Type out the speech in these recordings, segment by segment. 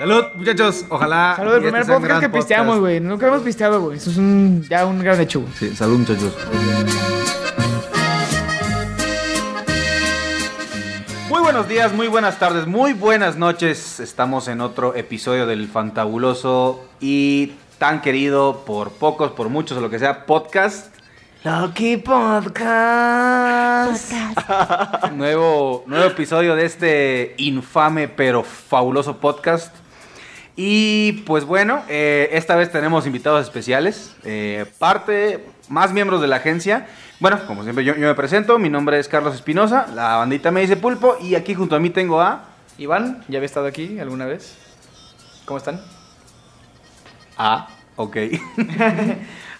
Salud, muchachos. Ojalá. Salud, el este primer un podcast que pisteamos, podcast. güey. Nunca hemos pisteado, güey. Eso es un, ya un gran hecho, güey. Sí, salud, muchachos. Muy buenos días, muy buenas tardes, muy buenas noches. Estamos en otro episodio del fantabuloso y tan querido por pocos, por muchos o lo que sea, podcast. Lucky Podcast. Nuevo, nuevo episodio de este infame pero fabuloso podcast. Y pues bueno, eh, esta vez tenemos invitados especiales, eh, parte, más miembros de la agencia. Bueno, como siempre yo, yo me presento, mi nombre es Carlos Espinosa, la bandita me dice Pulpo y aquí junto a mí tengo a... Iván, ¿ya había estado aquí alguna vez? ¿Cómo están? Ah, ok.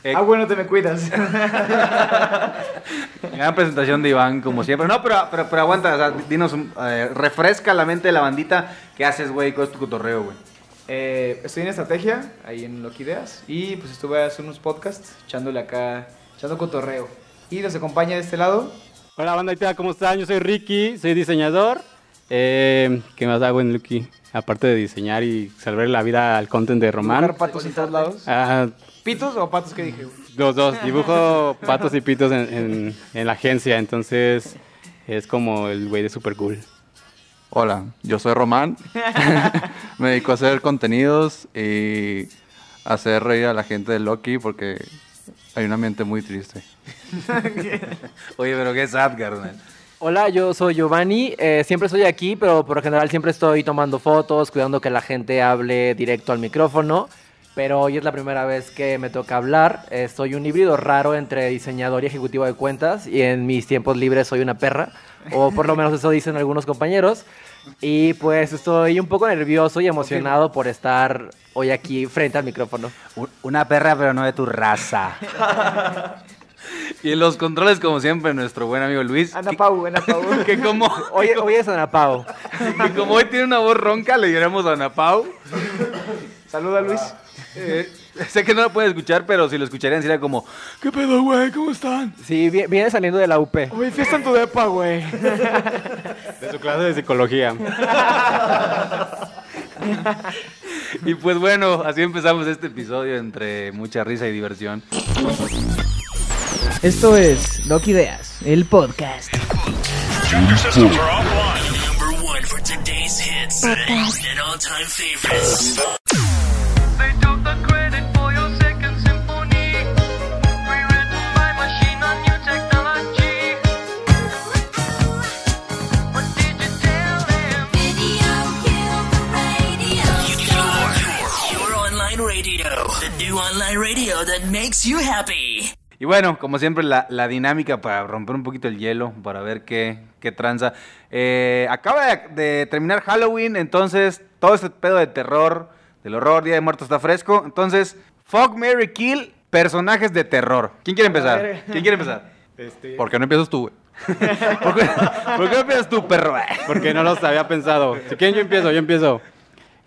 Eh, Ah, bueno, te me cuidas. Gran presentación de Iván, como siempre. No, pero, pero, pero aguanta, o sea, dinos, eh, refresca la mente de la bandita. ¿Qué haces, güey? ¿Cuál es tu cotorreo, güey? Eh, estoy en estrategia, ahí en Loki Ideas. Y pues estuve haciendo unos podcasts, echándole acá, echando cotorreo. Y nos acompaña de este lado. Hola bandita, ¿cómo están? Yo soy Ricky, soy diseñador. Eh, ¿Qué más hago en Lucky? Aparte de diseñar y salvar la vida al content de Román. Dibujar patos en todos lados. Ah, ¿Pitos o patos que dije? los dos, dibujo patos y pitos en, en- en la agencia, entonces es como el güey de Super Cool. Hola, yo soy Román. Me dedico a hacer contenidos y hacer reír a la gente de Loki porque hay un ambiente muy triste. Oye, pero qué sad, carnal. Hola, yo soy Giovanni. eh, siempre estoy aquí, pero por lo general siempre estoy tomando fotos, cuidando que la gente hable directo al micrófono. Pero hoy es la primera vez que me toca hablar. eh, soy un híbrido raro entre diseñador y ejecutivo de cuentas. Y en mis tiempos libres soy una perra. O por lo menos eso dicen algunos compañeros. Y pues estoy un poco nervioso y emocionado por estar hoy aquí frente al micrófono. Una perra, pero no de tu raza. y en los controles, como siempre, nuestro buen amigo Luis. Ana que- Pau, Ana Pau. Que como, Hoy, hoy es Anapao. que como hoy tiene una voz ronca, le diremos a Ana Pau. Saluda, Luis. Eh, sé que no lo puede escuchar, pero si lo escucharían sería como, ¿qué pedo, güey? ¿Cómo están? Sí, vi- viene saliendo de la UP. Güey, fiesta en tu depa, güey. De su clase de psicología. Y pues bueno, así empezamos este episodio entre mucha risa y diversión. Esto es Loki Ideas, el podcast. Number one for today's hits and all-time favorites. Radio that makes you happy. Y bueno, como siempre, la, la dinámica para romper un poquito el hielo, para ver qué, qué tranza. Eh, acaba de, de terminar Halloween, entonces todo este pedo de terror, del horror, Día de Muertos está fresco. Entonces, Fuck, Mary Kill, personajes de terror. ¿Quién quiere empezar? ¿Quién quiere empezar? ¿Por qué no empiezas tú, güey? ¿Por qué, por qué no empiezas tú, perro? Porque no los había pensado. Si quieren, yo empiezo, yo empiezo.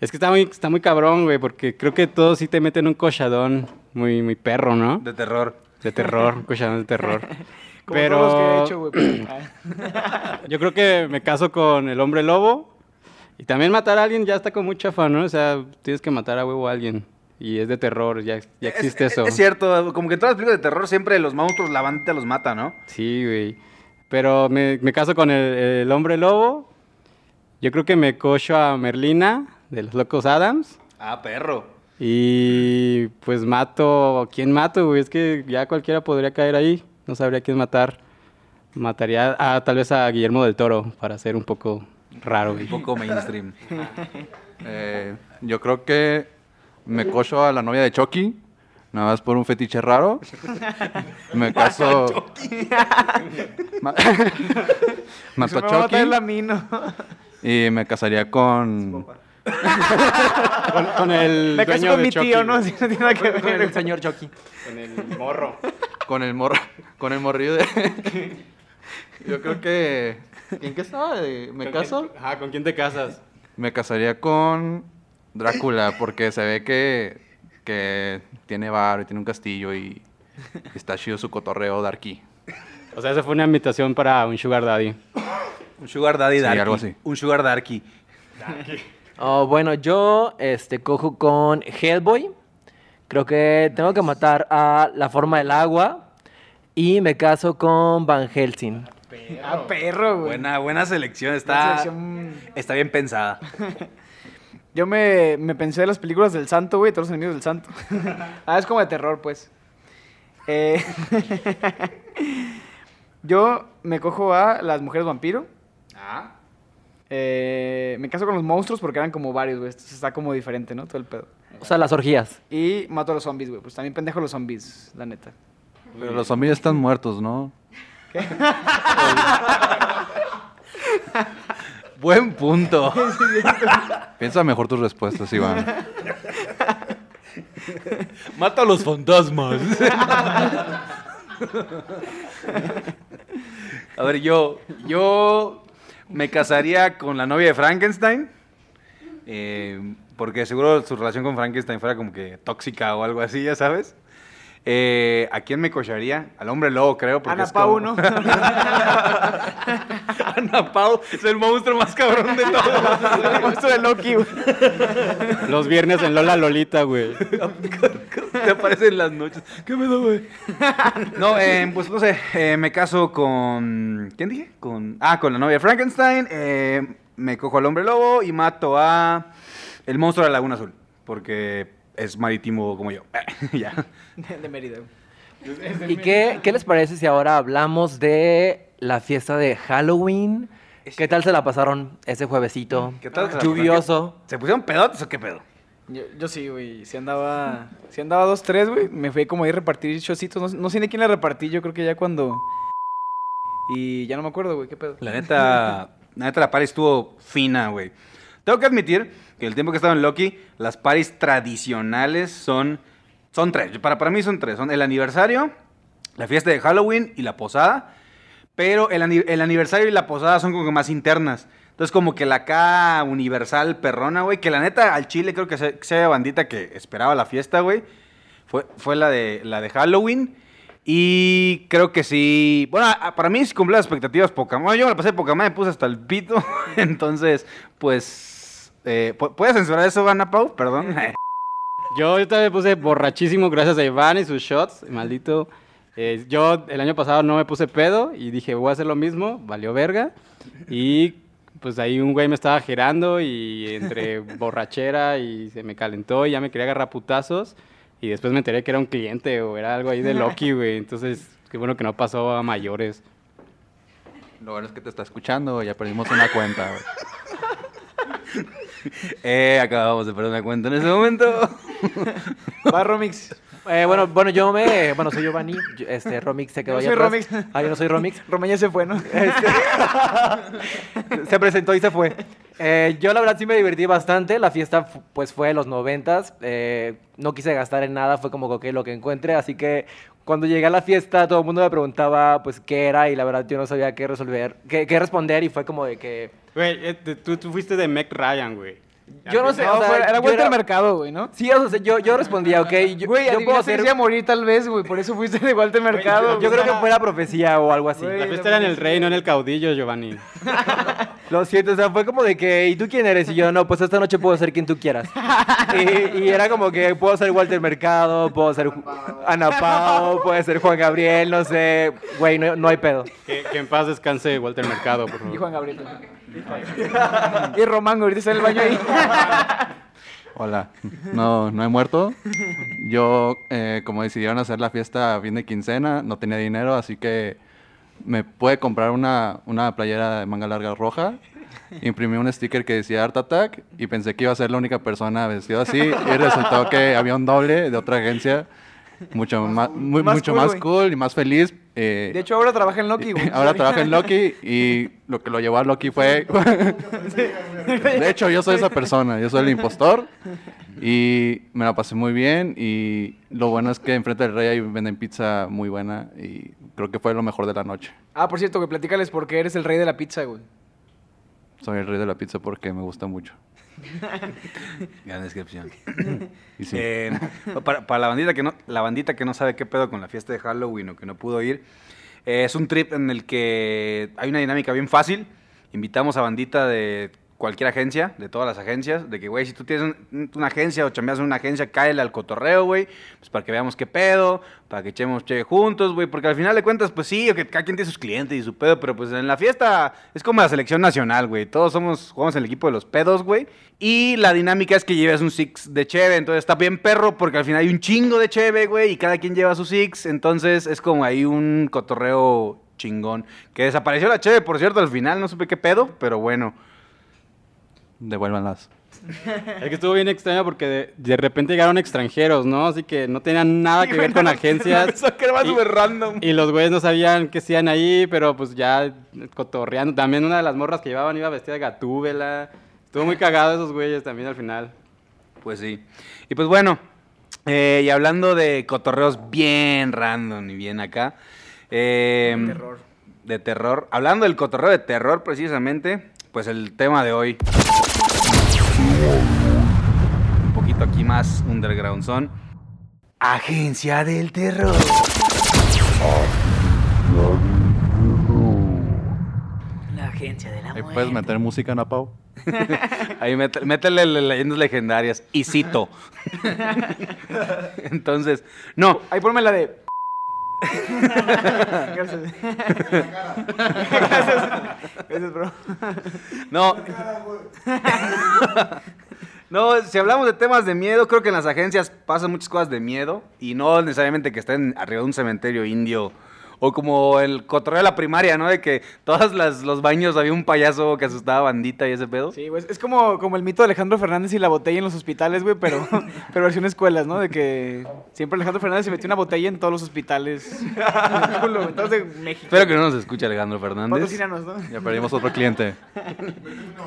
Es que está muy, está muy cabrón, güey, porque creo que todos sí te meten un cochadón muy, muy perro, ¿no? De terror. De terror, un cochadón de terror. Como Pero todos los que he hecho, güey. Yo creo que me caso con el hombre lobo. Y también matar a alguien ya está con mucha fan, ¿no? O sea, tienes que matar a huevo a alguien. Y es de terror, ya, ya existe es, eso. Es cierto, como que en todas las películas de terror siempre los monstruos, la bandita los mata, ¿no? Sí, güey. Pero me, me caso con el, el hombre lobo. Yo creo que me cocho a Merlina de los Locos Adams. Ah, perro. Y pues mato. ¿Quién mato, güey? Es que ya cualquiera podría caer ahí. No sabría quién matar. Mataría a, tal vez a Guillermo del Toro para ser un poco raro, güey. Un poco mainstream. Eh, yo creo que me cocho a la novia de Chucky, nada más por un fetiche raro. Me caso... Ma- Mato a Chucky y me casaría con... Con, con el Me con de mi Chucky, tío, ¿no? no tiene nada que Con el ver. señor Chucky. Con el morro. con el morro, con el morrillo de... Yo creo que... ¿En qué estaba? ¿Me ¿Con caso? quién- Ajá, ¿con quién te casas? Me casaría con Drácula porque se ve que, que tiene bar y tiene un castillo y está chido su cotorreo darky. O sea, esa fue una invitación para un sugar daddy. Un sugar daddy Sí, darky. algo así. Un sugar darky. Oh, bueno, yo este, cojo con Hellboy. Creo que tengo que matar a la forma del agua. Y me caso con Van Helsing. Ah, perro, güey. Buena, buena selección, Buena está, selección. está bien pensada. Yo me, me pensé en las películas del santo, güey, todos los enemigos del santo. ah, es como de terror, pues. Eh, yo me cojo a las mujeres vampiro. Ah. Eh, me caso con los monstruos porque eran como varios, güey. Entonces está como diferente, ¿no? Todo el pedo. O sea, las orgías. Y mato a los zombies, güey. Pues también pendejo los zombies, la neta. Pero los zombies están muertos, ¿no? Buen punto. Piensa mejor tus respuestas, Iván. Mata a los fantasmas. a ver, yo, yo me casaría con la novia de Frankenstein. eh, porque seguro su relación con Frankenstein fuera como que tóxica o algo así, ya sabes. Eh, ¿A quién me cocharía? Al hombre lobo, creo. Porque Ana es Pau, como- ¿no? Ana Pau es el monstruo más cabrón de todos. el monstruo de Loki, güey. Los viernes en Lola Lolita, güey. Te aparece en las noches. ¿Qué me da, güey? No, eh, pues no sé. eh, me caso con. ¿Quién dije? Con. Ah, con la novia de Frankenstein. eh, me cojo al hombre lobo y mato a. El monstruo de la Laguna Azul. Porque es marítimo como yo. ya. De, de Mérida. ¿Y qué, qué les parece si ahora hablamos de la fiesta de Halloween? ¿Qué tal se la pasaron ese juevesito? ¿Qué tal? Lluvioso. ¿Se pusieron pedotes o qué pedo? Yo, yo sí, güey. Si andaba, si andaba dos, tres, güey. Me fui como a ir a repartir chocitos. No, sé- no sé ni quién le repartí. Yo creo que ya cuando... Y ya no me acuerdo, güey. ¿Qué pedo? La neta, la neta, la party estuvo fina, güey. Tengo que admitir que el tiempo que he estado en Loki, las paris tradicionales son, son tres. Para, para mí son tres. Son el aniversario, la fiesta de Halloween y la posada. Pero el, el aniversario y la posada son como que más internas. Entonces como que la acá universal perrona, güey. Que la neta al chile creo que se, que sea bandita que esperaba la fiesta, güey. Fue, fue la, de, la de Halloween. Y creo que sí. Bueno, para mí sí cumplió las expectativas Pokémon. Yo me la pasé Pokémon, me puse hasta el pito. Entonces, pues. eh, ¿pu- ¿Puedes censurar eso, Ana Pau? Perdón. Yo ahorita me puse borrachísimo gracias a Iván y sus shots, maldito. Eh, yo el año pasado no me puse pedo y dije, voy a hacer lo mismo, valió verga. Y pues ahí un güey me estaba girando y entre borrachera y se me calentó y ya me quería agarrar putazos. Y después me enteré que era un cliente o era algo ahí de Loki, güey. Entonces, qué bueno que no pasó a mayores. Lo bueno es que te está escuchando, ya perdimos una cuenta. güey. Eh, acabamos de perder una cuenta en ese momento. Va, Romix. Eh, bueno, bueno, yo me... Bueno, soy Giovanni. yo- Este, Romix se quedó Yo allá soy atrás. Romix. Ah, yo no soy Romix. Romaña se fue, ¿no? se presentó y se fue. Eh, yo la verdad sí me divertí bastante. La fiesta pues fue de los noventas. Eh, no quise gastar en nada, fue como que lo que encuentre. Así que cuando llegué a la fiesta todo el mundo me preguntaba pues qué era y la verdad yo no sabía qué resolver, qué, qué responder y fue como de que... Güey, eh, tú, tú fuiste de Mac Ryan, güey. Yo no sé, No, o sea, fue- era yo vuelta era- al mercado, güey, ¿no? Sí, o sea, yo, yo respondía, ok, yo, Güey, yo puedo hacer... a morir tal vez, güey. Por eso fuiste de Walter Mercado. Yo creo que fue la profecía o algo así. Güey, La fiesta era en el rey, no en el caudillo, Giovanni. Lo siento, o sea, fue como de que, ¿y tú quién eres? Y yo, no, pues esta noche puedo ser quien tú quieras. y, y era como que puedo ser Walter Mercado, puedo ser Ana Pao, puede ser Juan Gabriel, no sé. Güey, no, no hay pedo. Que, que en paz descanse Walter Mercado, por Y favor. Juan Gabriel. y Román, ahorita está en el baño ahí. Hola, no, no he muerto. Yo, eh, como decidieron hacer la fiesta a fin de quincena, no tenía dinero, así que me pude comprar una, una playera de manga larga roja. Imprimí un sticker que decía Art Attack y pensé que iba a ser la única persona vestida así. Y resultó que había un doble de otra agencia, mucho más, muy- más mucho cool, más cool y más feliz. eh, De hecho, ahora trabaja en Loki, güey. Ahora trabaja en Loki y lo que lo llevó a Loki fue... de hecho, yo soy esa persona, yo soy el impostor y me la pasé muy bien y lo bueno es que enfrente del rey ahí venden pizza muy buena y creo que fue lo mejor de la noche. Ah, por cierto, güey, platícales por qué eres el rey de la pizza, güey. Soy el rey de la pizza porque me gusta mucho. Gran descripción. Y sí. Eh, para, para la bandita que no, la bandita que no sabe qué pedo con la fiesta de Halloween o que no pudo ir, eh, es un trip en el que hay una dinámica bien fácil. Invitamos a bandita de cualquier agencia, de todas las agencias, de que, güey, si tú tienes un- una agencia o chambeas en una agencia, cáele al cotorreo, güey, pues para que veamos qué pedo, para que echemos che juntos, güey, porque al final de cuentas, pues sí, que cada quien tiene sus clientes y su pedo, pero pues en la fiesta es como la selección nacional, güey, todos somos, jugamos en el equipo de los pedos, güey, y la dinámica es que lleves un six de cheve, entonces está bien perro, porque al final hay un chingo de cheve, güey, y cada quien lleva su six, entonces es como ahí un cotorreo chingón, que desapareció la cheve, por cierto, al final, no supe qué pedo, pero bueno. Devuélvanlas. Es que estuvo bien extraño porque de, de repente llegaron extranjeros, ¿no? Así que no tenían nada que ver con agencias. Eso que era Y- súper random. Y los güeyes no sabían qué hacían ahí, pero pues ya cotorreando. También una de las morras que llevaban iba vestida de gatúbela. Estuvo muy cagado esos güeyes también al final. Pues sí. Y pues bueno, eh, y hablando de cotorreos bien random y bien acá. eh, De terror. De terror. Hablando del cotorreo de terror precisamente, pues el tema de hoy. Un poquito aquí más underground son. Agencia del terror. La agencia de la Ahí puedes meter música, ¿no, Pau? Ahí métele le- leyendas legendarias. Y cito. Entonces, no, Ahí ponme la de. No. No, si hablamos de temas de miedo, creo que en las agencias pasan muchas cosas de miedo y no necesariamente que estén arriba de un cementerio indio o como el cotorreo de la primaria, ¿no? De que todos las- los baños había un payaso que asustaba a bandita y ese pedo. Sí, güey. Es como, como el mito de Alejandro Fernández y la botella en los hospitales, güey, pero, pero versión escuelas, ¿no? De que siempre Alejandro Fernández se metió una botella en todos los hospitales. México. Espero que no nos escuche Alejandro Fernández. ¿no? Ya perdimos otro cliente.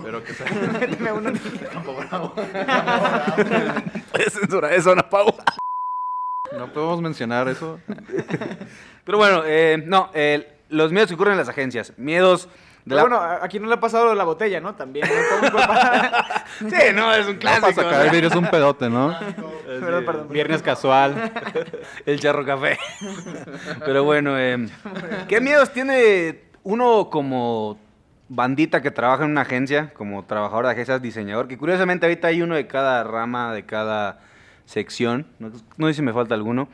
Pero que sea. Méteme uno. Puedes censurar eso, no, Pau. No podemos mencionar eso. Pero bueno, eh, no, eh, los miedos que ocurren en las agencias. Miedos de Pero la... bueno, a- aquí no le ha pasado lo de la botella, ¿no? También. ¿no? Sí, no, es un No, clásico. sacar el ¿no? virus un pedote, ¿no? Perdón, perdón. Viernes casual. El charro café. Pero bueno, eh, ¿qué miedos tiene uno como bandita que trabaja en una agencia, como trabajador de agencias, diseñador? Que curiosamente ahorita hay uno de cada rama, de cada sección. No, no sé si me falta alguno.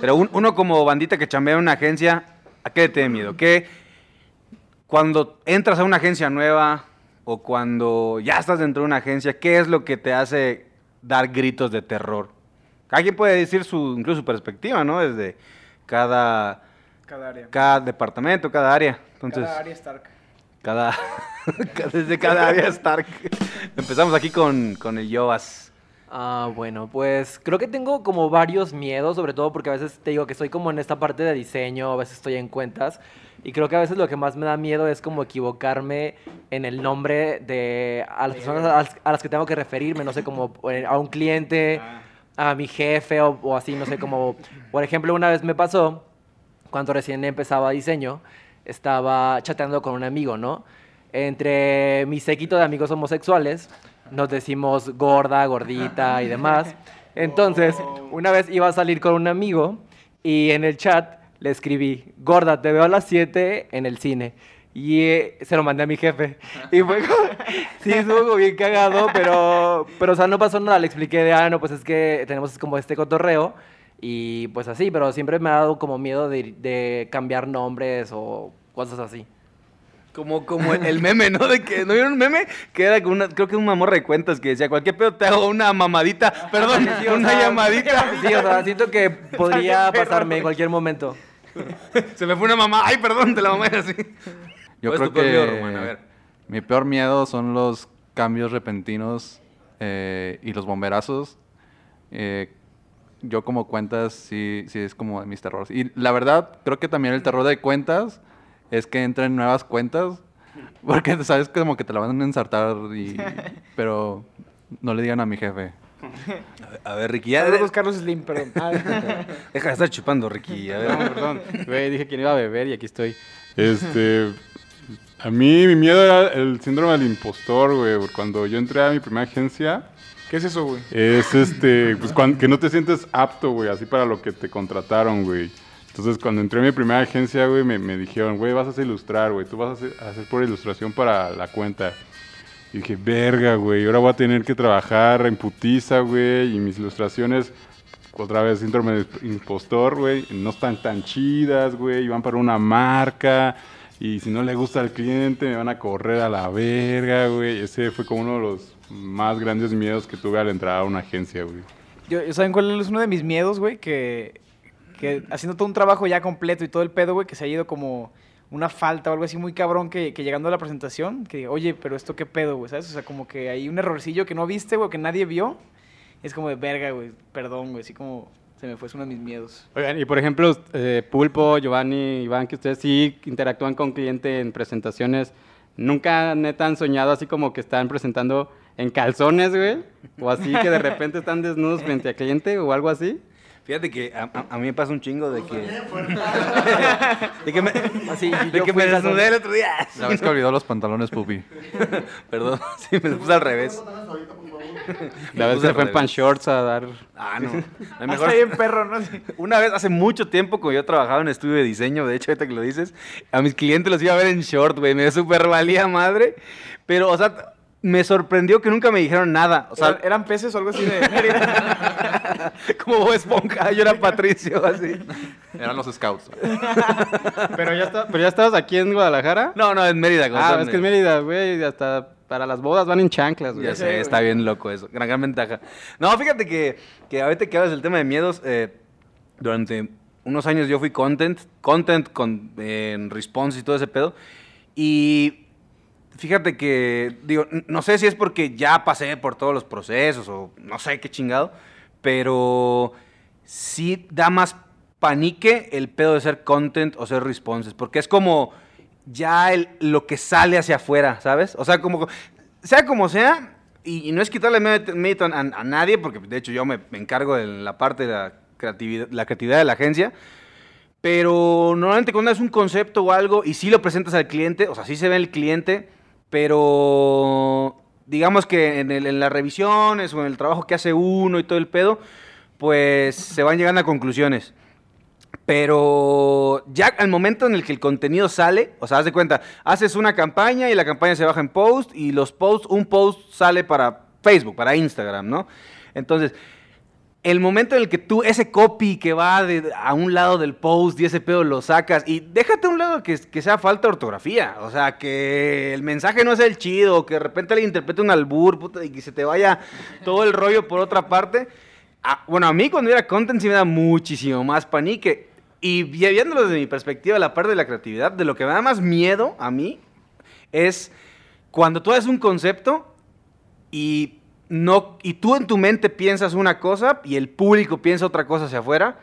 Pero un- uno como bandita que chambea en una agencia, ¿a qué le tiene miedo? ¿Qué cuando entras a una agencia nueva o cuando ya estás dentro de una agencia, ¿qué es lo que te hace dar gritos de terror? Cada quien puede decir su, incluso su perspectiva, ¿no? Desde cada, Cada área. cada departamento, cada área. Entonces, Cada área Stark. cada, desde cada área Stark. Empezamos aquí con, con el Yoas. Ah, bueno, pues creo que tengo como varios miedos, sobre todo porque a veces te digo que estoy como en esta parte de diseño, a veces estoy en cuentas, y creo que a veces lo que más me da miedo es como equivocarme en el nombre de a las personas a las, que tengo que referirme, no sé, como eh, a un cliente, a mi jefe o, o así, no sé, como, por ejemplo, una vez me pasó, cuando recién empezaba diseño, estaba chateando con un amigo, ¿no? Entre mi séquito de amigos homosexuales, nos decimos gorda, gordita y demás. Entonces, una vez iba a salir con un amigo y en el chat le escribí, gorda, te veo a las 7 en el cine. Y eh, se lo mandé a mi jefe. Y fue como, sí, estuvo bien cagado, pero, pero, o sea, no pasó nada. Le expliqué de, ah, no, pues es que tenemos como este cotorreo. Y pues así, pero siempre me ha dado como miedo de, de cambiar nombres o cosas así. Como, como el, el meme, ¿no? De que, ¿no vieron un meme? Que era como una, creo que una morra de cuentas que decía, cualquier pedo te hago una mamadita, perdón, Sí, una sea, llamadita. Sí, o sea, siento que podría perro, pasarme en cualquier momento. Se me fue una mamá, ay, perdón, te la mamé así. Yo ¿Cuál es creo tu peor miedo, que Román? A ver. mi peor miedo son los cambios repentinos eh, y los bomberazos. Eh, yo como cuentas sí, sí es como de mis terrores. Y la verdad, creo que también el terror de cuentas es que entren nuevas cuentas. Porque sabes como que te la van a ensartar y... Pero no le digan a mi jefe. A ver, Ricky, ya. Saludos, Carlos Slim, perdón. Deja de estar chupando, Ricky. A ver. Perdón, perdón. Güey, dije que no iba a beber y aquí estoy. Este. A mí mi miedo era el síndrome del impostor, güey. porque Cuando yo entré a mi primera agencia, ¿Qué es eso, güey? es este. Pues que no te sientes apto, güey, así para lo que te contrataron, güey. Entonces, cuando entré a mi primera agencia, güey, me, dijeron, güey, vas a ilustrar, güey. Tú vas a hacer, a por ilustración para la cuenta. Y dije, verga, güey, ahora voy a tener que trabajar en putiza, güey, y mis ilustraciones, otra vez, síndrome de impostor, güey, no están tan chidas, güey, y van para una marca, y si no le gusta al cliente, me van a correr a la verga, güey. Ese fue como uno de los más grandes miedos que tuve al entrar a una agencia, güey. ¿Saben cuál es uno de mis miedos, güey? Que, que haciendo todo un trabajo ya completo y todo el pedo, güey, que se ha ido como una falta o algo así muy cabrón que, llegando a la presentación, que diga, oye, pero esto qué pedo, güey, ¿sabes? O sea, como que hay un errorcillo que no viste, güey, que nadie vio. Es como de verga, güey, perdón, güey, así como se me fue, uno de mis miedos. Oigan, y por ejemplo, eh, Pulpo, Giovanni, Iván, que ustedes sí interactúan con cliente en presentaciones, ¿nunca neta han soñado así como que están presentando en calzones, güey? O así que de repente están desnudos frente al cliente o algo así. Fíjate que a, a- a mí me pasa un chingo de que. de que me, Así, de que me en desnudé el otro día. La vez que olvidó los pantalones, pupi. Perdón, sí, me puse al revés. La vez al fue en pan shorts a dar... Ah, no. Hasta mejor- bien perro, ¿no? Sí. Una vez, hace mucho tiempo, como yo trabajaba en estudio de diseño, de hecho, ahorita que lo dices, a mis clientes los iba a ver en short, güey, me super valía madre. Pero, o sea, me sorprendió que nunca me dijeron nada. O sea, ¿Eran, eran peces o algo así de Mérida? como Bob Esponja, yo era Patricio, así. Eran los scouts. Pero ya, está, pero ya estabas aquí en Guadalajara. No, no, en Mérida. ah, es que en Mérida, güey, hasta para las bodas van en chanclas, güey. Ya sé, está bien loco eso. Gran, gran ventaja. No, fíjate que, que ahorita que hablas del tema de miedos, eh, durante unos años yo fui content, content con eh, en response y todo ese pedo. Y fíjate que, digo, no sé si es porque ya pasé por todos los procesos o no sé qué chingado, pero sí da más panique el pedo de ser content o ser responses, porque es como ya el- lo que sale hacia afuera, ¿sabes? O sea, como, sea como sea, y, no es quitarle mérito a, a nadie, porque de hecho yo me, me encargo de la parte de la creatividad, la creatividad de la agencia, pero normalmente cuando es un concepto o algo y sí lo presentas al cliente, o sea, sí se ve el cliente, pero digamos que en, el- las revisiones o en el trabajo que hace uno y todo el pedo, pues se van llegando a conclusiones. Pero ya al momento en el que el contenido sale, o sea, haz de cuenta, haces una campaña y la campaña se baja en post y los posts, un post sale para Facebook, para Instagram, ¿no? Entonces, el momento en el que tú ese copy que va a un lado del post y ese pedo lo sacas y déjate a un lado que, que sea falta ortografía, o sea, que el mensaje no sea el chido, que de repente le interprete un albur y que se te vaya todo el rollo por otra parte. Ah, bueno, a mí cuando era content sí me da muchísimo más panique. Y vi- viéndolo desde mi perspectiva, la parte de la creatividad, de lo que me da más miedo a mí es cuando tú haces un concepto y no y tú en tu mente piensas una cosa y el público piensa otra cosa hacia afuera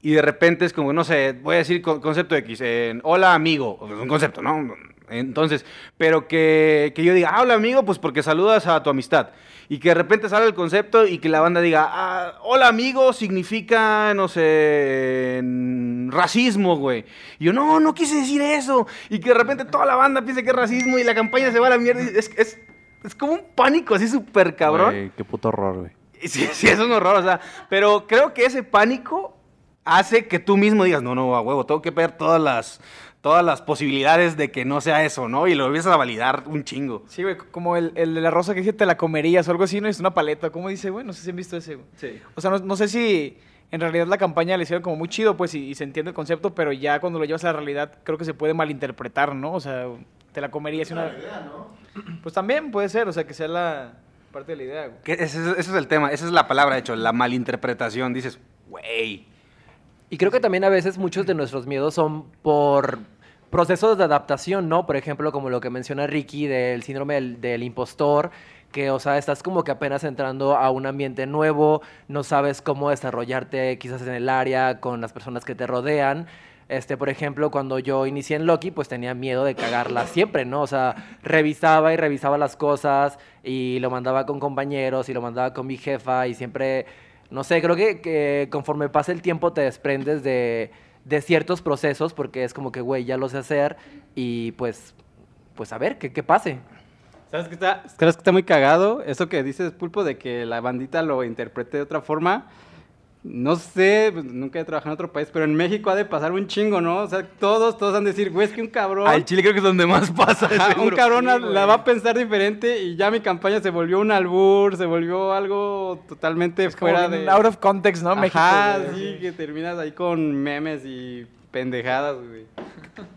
y de repente es como no sé voy a decir con- concepto X hola amigo es un concepto no entonces pero que, que yo diga ah, hola amigo pues porque saludas a tu amistad y que de repente sale el concepto y que la banda diga ah, hola amigo significa no sé racismo güey. Y yo no no quise decir eso y que de repente toda la banda piense que es racismo y la campaña se va a la mierda es es como un pánico así súper cabrón. Güey, qué puto horror, güey. Sí, sí, es un horror, o sea, pero creo que ese pánico hace que tú mismo digas, no, no, a huevo, tengo que ver todas las, todas las posibilidades de que no sea eso, ¿no? Y lo empiezas a validar un chingo. Sí, güey, como el, el de la rosa que dice te la comerías o algo así, ¿no? Es una paleta. ¿Cómo dice, güey? No sé si han visto ese, güey. Sí. O sea, no, no sé si en realidad la campaña le hicieron como muy chido, pues, y, y se entiende el concepto, pero ya cuando lo llevas a la realidad creo que se puede malinterpretar, ¿no? O sea, te la comerías y una... Pues también puede ser, o sea, que sea la parte de la idea, güey. Que ese, ese es el tema, esa es la palabra, de hecho, la malinterpretación. Dices, güey. Y creo que también a veces muchos de nuestros miedos son por procesos de adaptación, ¿no? Por ejemplo, como lo que menciona Ricky del síndrome del, del impostor, que, o sea, estás como que apenas entrando a un ambiente nuevo, no sabes cómo desarrollarte quizás en el área, con las personas que te rodean. Este, por ejemplo, cuando yo inicié en Loki, pues tenía miedo de cagarla siempre, ¿no? O sea, revisaba y revisaba las cosas y lo mandaba con compañeros y lo mandaba con mi jefa y siempre, no sé, creo que, que conforme pasa el tiempo te desprendes de, de ciertos procesos porque es como que, güey, ya lo sé hacer y pues, pues a ver, que, que pase. ¿Sabes qué está, ¿Sabes que está muy cagado? Eso que dices, Pulpo, de que la bandita lo interprete de otra forma. No sé, pues, nunca he trabajado en otro país, pero en México ha de pasar un chingo, ¿no? O sea, todos, todos han de decir, güey, es que un cabrón... Al Chile creo que es donde más pasa. Ajá, un cabrón Sí, la- va a pensar diferente y ya mi campaña se volvió un albur, se volvió algo totalmente Es fuera de... out of context, ¿no? México. Ajá, güey. sí, que terminas ahí con memes y pendejadas, güey.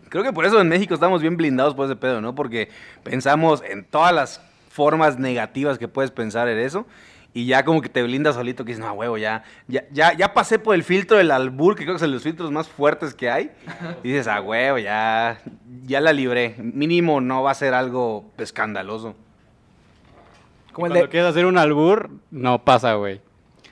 Creo que por eso en México estamos bien blindados por ese pedo, ¿no? Porque pensamos en todas las formas negativas que puedes pensar en eso. Y ya como que te blindas solito, que dices, no, huevo, ya, ya, ya, ya pasé por el filtro del albur, que creo que es de los filtros más fuertes que hay. Y dices, ah, huevo, ya, ya la libré. Mínimo no va a ser algo escandaloso. Como el Cuando de, quieres hacer un albur, no pasa, güey.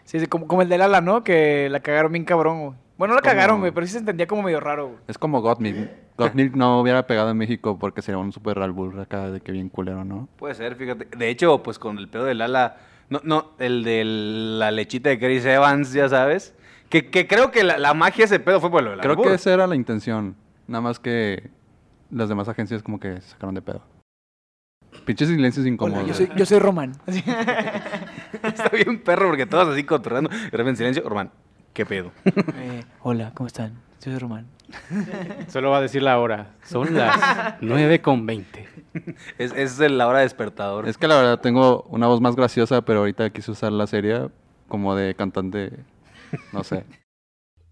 sí, sí, como, como el de Lala, ¿no? Que la cagaron bien cabrón, güey. Bueno, no la como- cagaron, güey, pero sí se entendía como medio raro, güey. Es como Gottmilk. Gottmilk no hubiera pegado en México porque sería un super albur acá de que bien culero, ¿no? Puede ser, fíjate. De hecho, pues con el pedo del ala, no, no, el de la lechita de Chris Evans, ya sabes. Que, que creo que la, la magia de ese pedo fue por lo del Creo albur. que esa era la intención. Nada más que las demás agencias como que se sacaron de pedo. Pinches silencios incómodos. Hola, yo soy, yo soy Román. Está bien perro porque todos así controlando. De repente en silencio, Román, ¿qué pedo? Eh, hola, ¿cómo están? Yo soy Román. Solo va a decir la hora. Son las 9 con 20. es, es la hora despertador. Es que la verdad tengo una voz más graciosa, pero ahorita quise usar la serie como de cantante, no sé.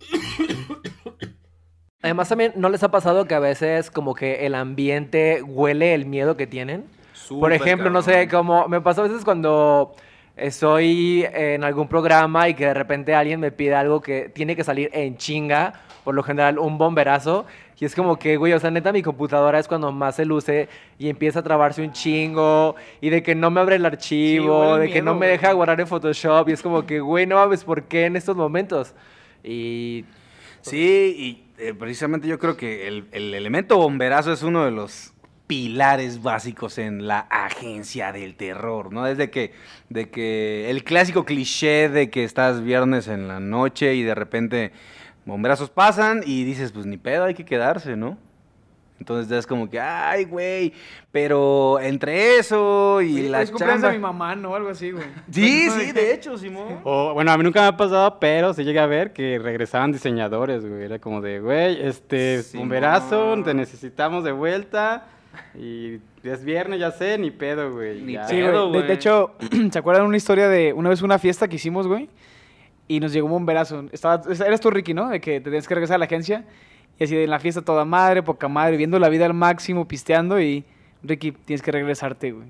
Además también, ¿no les ha pasado que a veces como que el ambiente huele el miedo que tienen? Por ejemplo, no sé, como me pasa a veces cuando estoy en algún programa y que de repente alguien me pide algo que tiene que salir en chinga, por lo general un bomberazo, y es como que, güey, o sea, neta, mi computadora es cuando más se luce y empieza a trabarse un chingo, y de que no me abre el archivo, de que no me güey. deja guardar en Photoshop, y es como que, güey, no mames, ¿por qué en estos momentos? Y Sí, y eh, precisamente yo creo que el, el elemento bomberazo es uno de los pilares básicos en la agencia del terror, ¿no? Desde que, de que el clásico cliché de que estás viernes en la noche y de repente bomberazos pasan y dices, pues ni pedo, hay que quedarse, ¿no? Entonces es como que, ay, güey, pero entre eso y Oye, la es cumpleaños chamba... de mi mamá, ¿no? Algo así, güey. Sí, sí, de hecho, Simón. O, bueno, a mí nunca me ha pasado, pero sí llegué a ver que regresaban diseñadores, güey. Era como de, güey, este, Sí, bomberazo, te necesitamos de vuelta. Y es viernes, ya sé, ni pedo, güey. Ni ya. Sí, Pedo, güey. De, de hecho, ¿se acuerdan una historia de una vez una fiesta que hicimos, güey? Y nos llegó un bomberazo. Estaba, eres tú, Ricky, ¿no? De que te tenías que regresar a la agencia. Y así de en la fiesta toda madre, poca madre, viendo la vida al máximo, pisteando. Y Ricky, tienes que regresarte, güey.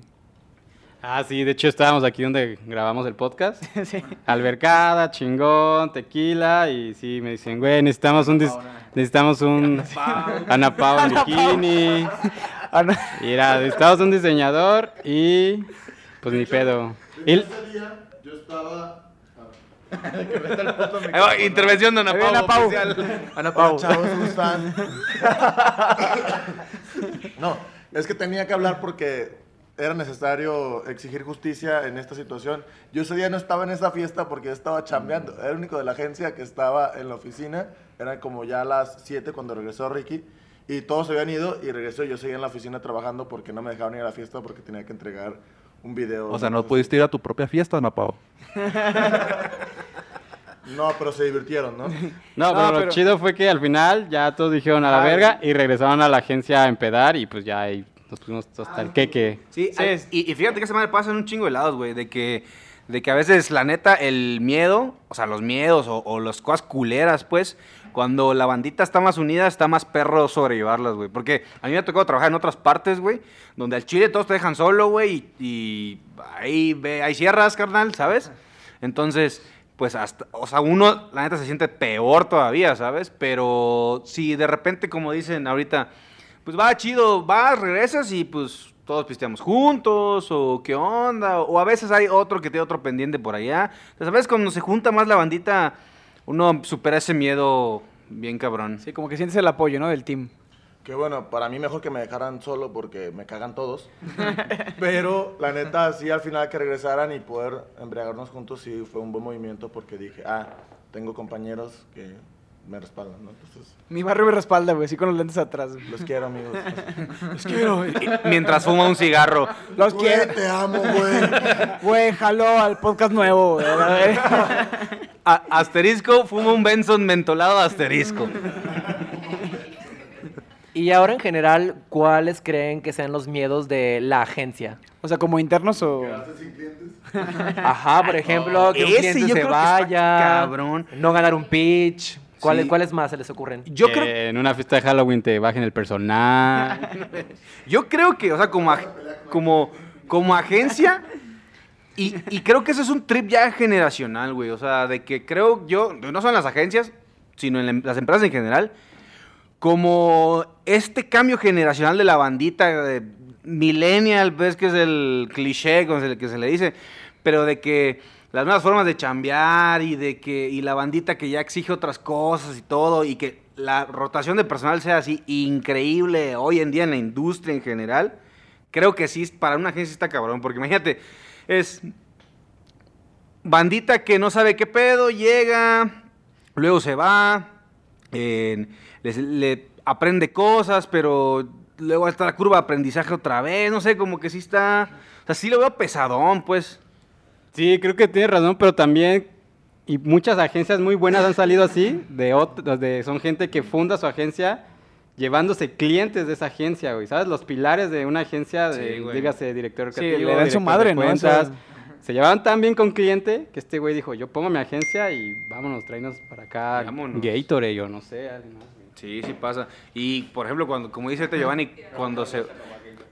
Ah, sí, de hecho estábamos aquí donde grabamos el podcast. Sí. Albercada, chingón, tequila. Y sí, me dicen, güey, necesitamos un... Necesitamos un... Ana Pau en bikini. No. Y era, necesitamos un diseñador y... Pues ni pedo. Y, Ese día yo estaba. Intervención de Ana Pau, Ana Pau. no, es que tenía que hablar porque era necesario exigir justicia en esta situación. Yo ese día no estaba en esa fiesta porque yo estaba chambeando. Era el único de la agencia que estaba en la oficina. Eran como ya las 7 cuando regresó Ricky. Y todos se habían ido y regresó. Yo seguía en la oficina trabajando porque no me dejaban ir a la fiesta porque tenía que entregar un video. O sea, no pudiste ir a tu propia fiesta, Ana Pau. No, pero se divirtieron, ¿no? No, No, pero, lo pero- chido fue que al final ya todos dijeron a la Ah, verga y regresaron a la agencia a empedar y pues ya ahí nos pusimos hasta el queque. Sí, Sí, hay- es- y, y fíjate que esa madre pasa en un chingo de lados, güey, de que, de que a veces, la neta, el miedo, o sea, los miedos o, o las cosas culeras, pues, cuando la bandita está más unida, está más perro sobrellevarlas, güey. Porque a mí me ha tocado trabajar en otras partes, güey, donde al chile todos te dejan solo, güey, y, ahí, ve, ahí cierras, carnal, ¿sabes? Entonces, pues hasta, o sea, uno, la neta, se siente peor todavía, ¿sabes? Pero si de repente, como dicen ahorita, pues va chido, vas, regresas y pues todos pisteamos juntos, o qué onda, o a veces hay otro que tiene otro pendiente por allá. Entonces, a veces cuando se junta más la bandita, uno supera ese miedo bien cabrón. Sí, como que sientes el apoyo, ¿no? Del team. Que bueno, para mí mejor que me dejaran solo porque me cagan todos. Pero la neta, sí, al final que regresaran y poder embriagarnos juntos, sí fue un buen movimiento porque dije, ah, tengo compañeros que me respaldan, ¿no? Entonces, Mi barrio me respalda, güey, así con los lentes atrás. güey. los quiero, amigos. Los quiero, güey. Mientras fuma un cigarro. Los Güey, quiero. te amo, güey. Güey, jaló al podcast nuevo, güey. asterisco, fuma un Benson mentolado asterisco. Y ahora en general, ¿cuáles creen que sean los miedos de la agencia? O sea, como internos o... Ajá, por ejemplo, que un Ese cliente yo se creo que está vaya, cabrón. no ganar un pitch. ¿Cuáles, Sí. ¿Cuáles más se les ocurren? Yo que creo, en una fiesta de Halloween te bajen el personal. yo creo que, o sea, como, ag- como, como agencia, y, y creo que ese es un trip ya generacional, güey. O sea, de que creo yo, no son las agencias, sino en la las empresas en general, como este cambio generacional de la bandita de millennial, ves que es el cliché con el que se le dice, pero de que las nuevas formas de chambear y de que y la bandita que ya exige otras cosas y todo y que la rotación de personal sea así increíble hoy en día en la industria en general, creo que sí para una agencia está cabrón, porque imagínate, es bandita que no sabe qué pedo, llega, luego se va, le aprende cosas, pero luego está la curva de aprendizaje otra vez, no sé, como que sí está, o sea, sí lo veo pesadón, pues. Sí, creo que tienes razón, pero también y muchas agencias muy buenas han salido así, de, de son gente que funda su agencia llevándose clientes de esa agencia, güey, ¿sabes? Los pilares de una agencia, de, Sí, dígase director Sí, creativo, le dan su madre, de ¿no? cuentas. Eso- Se llevaban tan bien con cliente que este güey dijo, yo pongo mi agencia y vámonos, tráenos para acá Vámonos. Gatorade, yo no sé, alguien más, güey. Sí, sí pasa. Y por ejemplo, cuando, como dice este Giovanni, cuando se,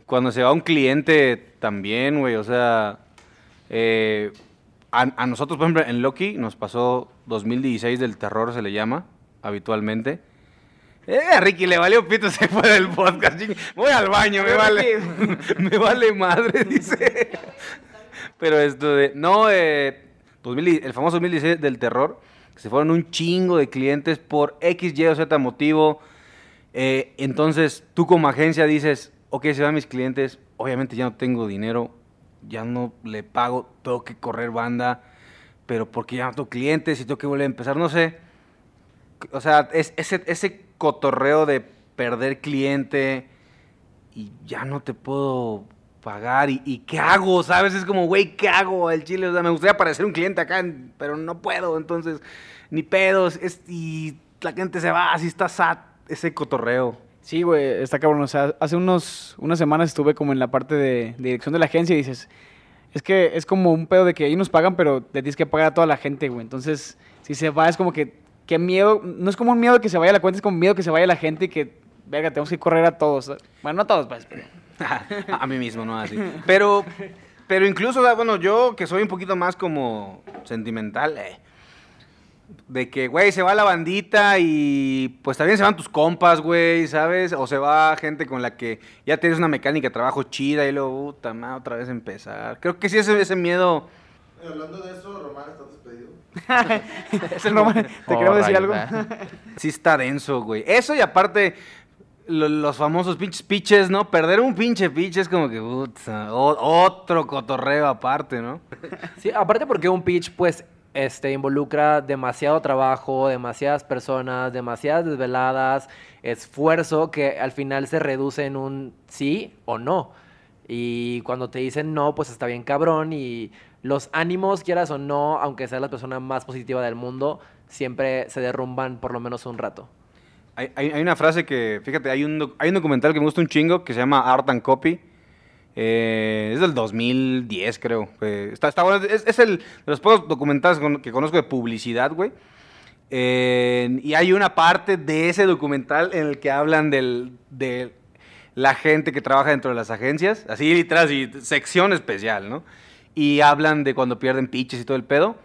cuando se va un cliente también, güey, o sea, eh, a, a nosotros, por ejemplo, en Loki nos pasó 2016 del terror, se le llama habitualmente. Eh, a Ricky le valió pito, se fue del podcast. Voy al baño, me vale. me vale madre, dice. Pero esto de. No, eh, 2000 y- el famoso 2016 del terror. que Se fueron un chingo de clientes por X, Y o Z motivo. Eh, entonces, tú como agencia dices, ok, se van mis clientes, obviamente ya no tengo dinero, ya no le pago, tengo que correr banda, pero porque ya no tengo clientes y tengo que volver a empezar, no sé. O sea, es, ese, ese cotorreo de perder cliente y ya no te puedo pagar y, ¿qué hago? ¿Sabes? Es como, güey, ¿qué hago al chile? O sea, me gustaría aparecer un cliente acá, pero no puedo, entonces, ni pedos, y la gente se va, así está sad, ese cotorreo. Sí, güey, está cabrón. O sea, hace unos, unas semanas estuve como en la parte de, dirección de la agencia y dices, es que es como un pedo de que ahí nos pagan, pero le tienes que pagar a toda la gente, güey. Entonces, si se va, es como que, qué miedo, no es como un miedo que se vaya la cuenta, es como miedo que se vaya la gente y que, verga, tenemos que correr a todos. Bueno, no a todos, pues, pero... a mí mismo, ¿no? Así. Pero, pero incluso, bueno, yo que soy un poquito más como sentimental, eh, de que, güey, se va la bandita y pues también se van tus compas, güey, ¿sabes? O se va gente con la que ya tienes una mecánica de trabajo chida y luego, puta madre, otra vez empezar. Creo que sí ese, ese miedo... Hablando de eso, Román está despedido. Es el nombre. ¿Te queremos decir algo? Sí está denso, güey. Eso y aparte, lo- los famosos pinches pitches, ¿no? Perder un pinche pitch es como que, puta, o- otro cotorreo aparte, ¿no? Sí, aparte porque un pitch, pues, este, involucra demasiado trabajo, demasiadas personas, demasiadas desveladas, esfuerzo que al final se reduce en un sí o no. Y cuando te dicen no, pues está bien cabrón y los ánimos, quieras o no, aunque seas la persona más positiva del mundo, siempre se derrumban por lo menos un rato. Hay, una frase que, fíjate, hay un, hay un documental que me gusta un chingo que se llama Art and Copy. Eh, es del 2010, creo. Está, está bueno. Es, el de los pocos documentales que conozco de publicidad, güey. Eh, y hay una parte de ese documental en el que hablan del, de la gente que trabaja dentro de las agencias. Así, literal, así, sección especial, ¿no? Y hablan de cuando pierden pitches y todo el pedo.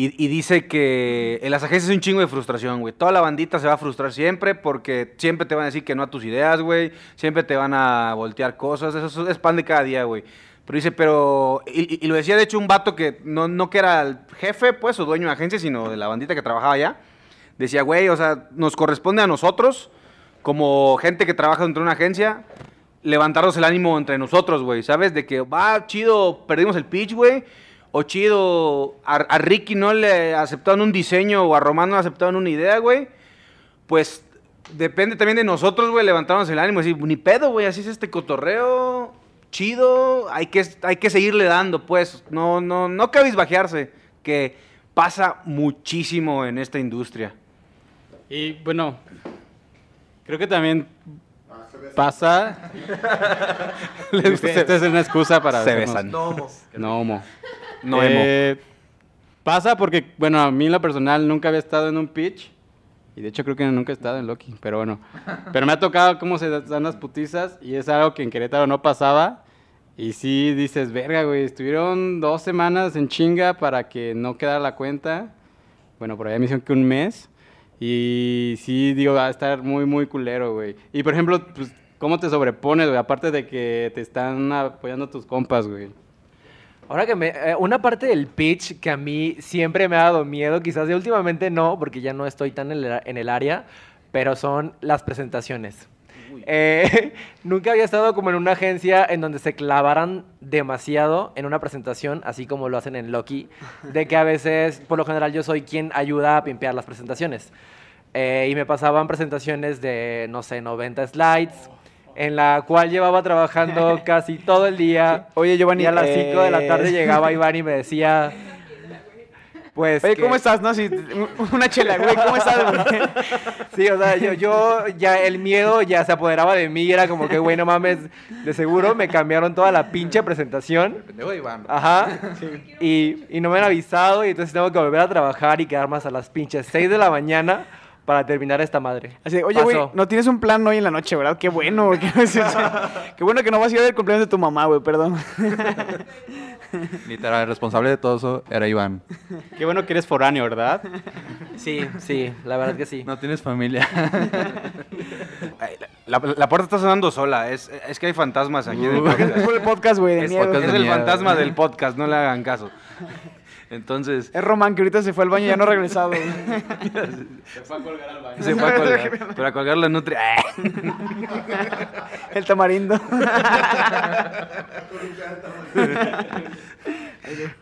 Y, dice que en las agencias es un chingo de frustración, güey. Toda la bandita se va a frustrar siempre porque siempre te van a decir que no a tus ideas, güey. Siempre te van a voltear cosas. Eso es pan de cada día, güey. Pero dice, pero... Y lo decía, de hecho, un vato que no, no que era el jefe, pues, o dueño de agencia, sino de la bandita que trabajaba allá. Decía, güey, o sea, nos corresponde a nosotros, como gente que trabaja dentro de una agencia, levantarnos el ánimo entre nosotros, güey, ¿sabes? De que va chido, perdimos el pitch, güey. O chido, a, a Ricky no le aceptaron un diseño o a Román no le aceptaron una idea, güey. pues depende también de nosotros, güey, levantarnos el ánimo y decir, ni pedo, güey, así es este cotorreo, chido, hay que, hay que seguirle dando, pues, no, no, no cabizbajearse, que pasa muchísimo en esta industria. Y bueno, creo que también pasa. Esta es una excusa para. Se besan. No, homo. No emo. Eh, Pasa porque, bueno, a mí en lo personal nunca había estado en un pitch. Y de hecho creo que nunca he estado en Loki, pero bueno. Pero me ha tocado cómo se dan las putizas y es algo que en Querétaro no pasaba. Y sí dices, verga, güey, estuvieron dos semanas en chinga para que no quedara la cuenta. Bueno, por allá me hicieron que un mes. Y sí, digo, va a estar muy, muy culero, güey. Y por ejemplo, pues, ¿cómo te sobrepones, güey? Aparte de que te están apoyando tus compas, güey. Ahora que me... eh, una parte del pitch que a mí siempre me ha dado miedo, quizás de últimamente no, porque ya no estoy tan en el, en el área, pero son las presentaciones. Eh, nunca había estado como en una agencia en donde se clavaran demasiado en una presentación, así como lo hacen en Loki, de que a veces, por lo general, yo soy quien ayuda a pimpear las presentaciones. Eh, y me pasaban presentaciones de, no sé, 90 slides, en la cual llevaba trabajando casi todo el día. Oye, Giovanni, Y a las 5 de la eh, tarde llegaba Iván y me decía, pues... Oye, que- ¿cómo estás? No, sí, una chela, güey, ¿cómo estás, güey? Sí, o sea, yo, yo ya el miedo ya se apoderaba de mí, era como que, güey, no mames, de seguro me cambiaron toda la pinche presentación. Pendejo de Iván. Ajá. Y, y no me han avisado y entonces tengo que volver a trabajar y quedarme hasta las pinches 6 de la mañana para terminar esta madre. Así, de, oye, güey, no tienes un plan hoy en la noche, ¿verdad? Qué bueno, güey. Qué, qué bueno que no vas a ir al cumpleaños de tu mamá, güey, perdón. Literal, el responsable de todo eso era Iván. Qué bueno que eres foráneo, ¿verdad? Sí, sí, la verdad que sí. No tienes familia. La, puerta está sonando sola, es, es que hay fantasmas aquí en el Es por el podcast, güey, de Es miedo. Es el miedo. fantasma del podcast, no le hagan caso. Entonces, Es Román, que ahorita se fue al baño y ya no ha regresado, güey. se fue a colgar. Para colgar la nutria. El tamarindo.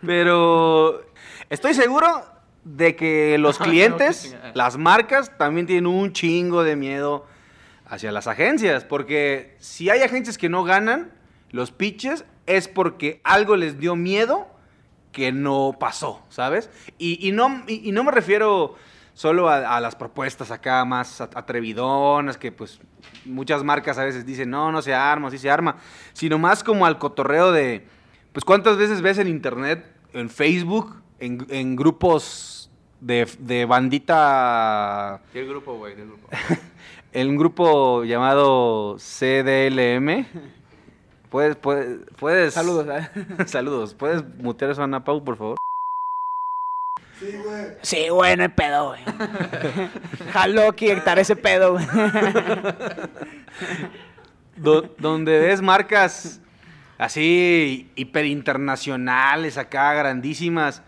Pero estoy seguro de que los clientes, las marcas, también tienen un chingo de miedo hacia las agencias. Porque si hay agencias que no ganan los pitches, es porque algo les dio miedo que no pasó, ¿sabes? Y, y no, y, y no me refiero solo a, a las propuestas acá más at- atrevidonas, que pues muchas marcas a veces dicen, no, no se arma, sí se arma, sino más como al cotorreo de, pues cuántas veces ves en internet, en Facebook, en, en grupos de, de bandita, ¿Qué grupo, güey? ¿Qué grupo? un grupo llamado CDLM. Puedes, puedes, puedes. Saludos, ¿eh? Saludos. ¿Puedes mutear eso a Ana Pau, por favor? Sí, güey, no hay pedo, güey. Jaló quitar ese pedo, güey. Do- donde ves marcas así hiperinternacionales acá, grandísimas,